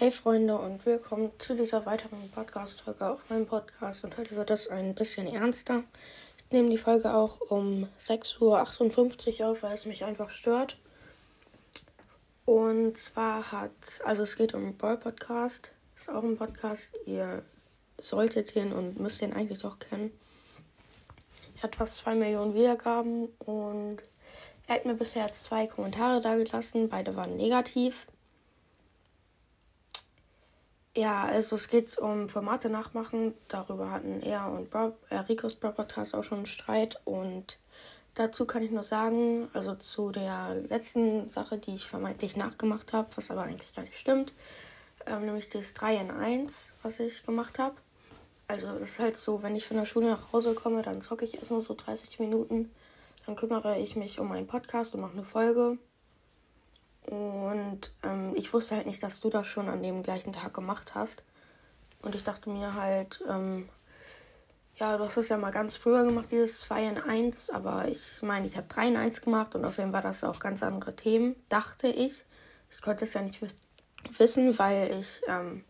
Hey Freunde und willkommen zu dieser weiteren Podcast-Folge auf meinem Podcast. Und heute wird es ein bisschen ernster. Ich nehme die Folge auch um 6.58 Uhr auf, weil es mich einfach stört. Und zwar hat, also es geht um Ball Podcast. Ist auch ein Podcast. Ihr solltet ihn und müsst ihn eigentlich doch kennen. Er hat fast 2 Millionen Wiedergaben und er hat mir bisher zwei Kommentare da gelassen. Beide waren negativ. Ja, also es geht um Formate nachmachen. Darüber hatten er und Bob, äh, Ricos Podcast auch schon einen Streit. Und dazu kann ich nur sagen, also zu der letzten Sache, die ich vermeintlich nachgemacht habe, was aber eigentlich gar nicht stimmt, ähm, nämlich das 3 in 1, was ich gemacht habe. Also es ist halt so, wenn ich von der Schule nach Hause komme, dann zocke ich erstmal so 30 Minuten. Dann kümmere ich mich um meinen Podcast und mache eine Folge. Und ähm, ich wusste halt nicht, dass du das schon an dem gleichen Tag gemacht hast. Und ich dachte mir halt, ähm, ja, du hast es ja mal ganz früher gemacht, dieses 2 in 1. Aber ich meine, ich habe 3 in 1 gemacht und außerdem war das auch ganz andere Themen, dachte ich. Ich konnte es ja nicht wissen, weil ich ähm,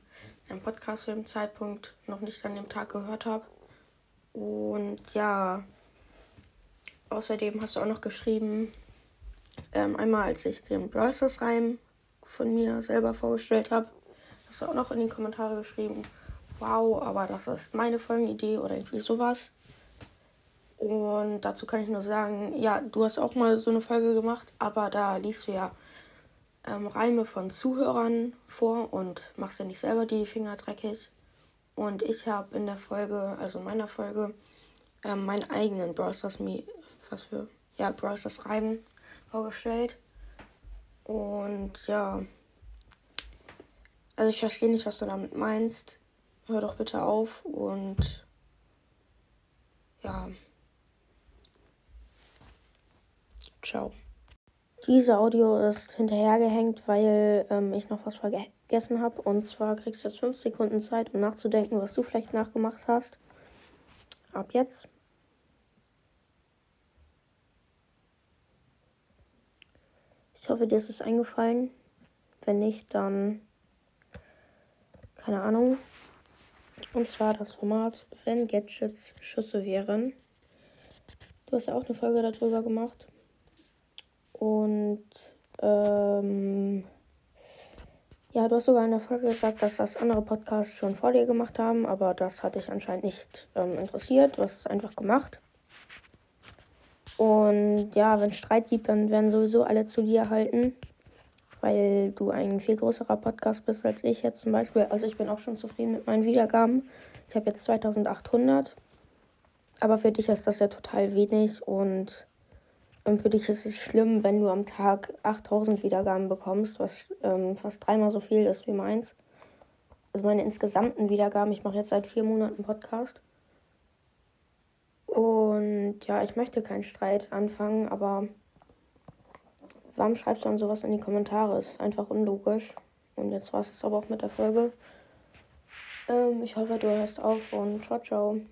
einen Podcast zu dem Zeitpunkt noch nicht an dem Tag gehört habe. Und ja, außerdem hast du auch noch geschrieben, ähm, einmal, als ich den Brawl Reim von mir selber vorgestellt habe, hast du auch noch in die Kommentare geschrieben, wow, aber das ist meine Folgenidee oder irgendwie sowas. Und dazu kann ich nur sagen, ja, du hast auch mal so eine Folge gemacht, aber da liest du ja ähm, Reime von Zuhörern vor und machst ja nicht selber die Finger dreckig. Und ich habe in der Folge, also in meiner Folge, ähm, meinen eigenen Brawl Stars, was für, ja, Brawl Stars vorgestellt. Und ja, also ich verstehe nicht, was du damit meinst. Hör doch bitte auf und ja. Ciao. Diese Audio ist hinterhergehängt, weil ähm, ich noch was vergessen habe. Und zwar kriegst du jetzt 5 Sekunden Zeit, um nachzudenken, was du vielleicht nachgemacht hast. Ab jetzt. Ich hoffe, dir ist es eingefallen. Wenn nicht, dann keine Ahnung. Und zwar das Format, wenn Gadgets Schüsse wären. Du hast ja auch eine Folge darüber gemacht. Und ähm, ja, du hast sogar in der Folge gesagt, dass das andere Podcasts schon vor dir gemacht haben, aber das hat dich anscheinend nicht ähm, interessiert. Du hast es einfach gemacht. Und ja, wenn es Streit gibt, dann werden sowieso alle zu dir halten, weil du ein viel größerer Podcast bist als ich jetzt zum Beispiel. Also ich bin auch schon zufrieden mit meinen Wiedergaben. Ich habe jetzt 2800, aber für dich ist das ja total wenig und für dich ist es schlimm, wenn du am Tag 8000 Wiedergaben bekommst, was ähm, fast dreimal so viel ist wie meins. Also meine insgesamten Wiedergaben, ich mache jetzt seit vier Monaten Podcast. Ja, ich möchte keinen Streit anfangen, aber warum schreibst du dann sowas in die Kommentare? Ist einfach unlogisch. Und jetzt war es aber auch mit der Folge. Ähm, ich hoffe, du hörst auf und ciao, ciao.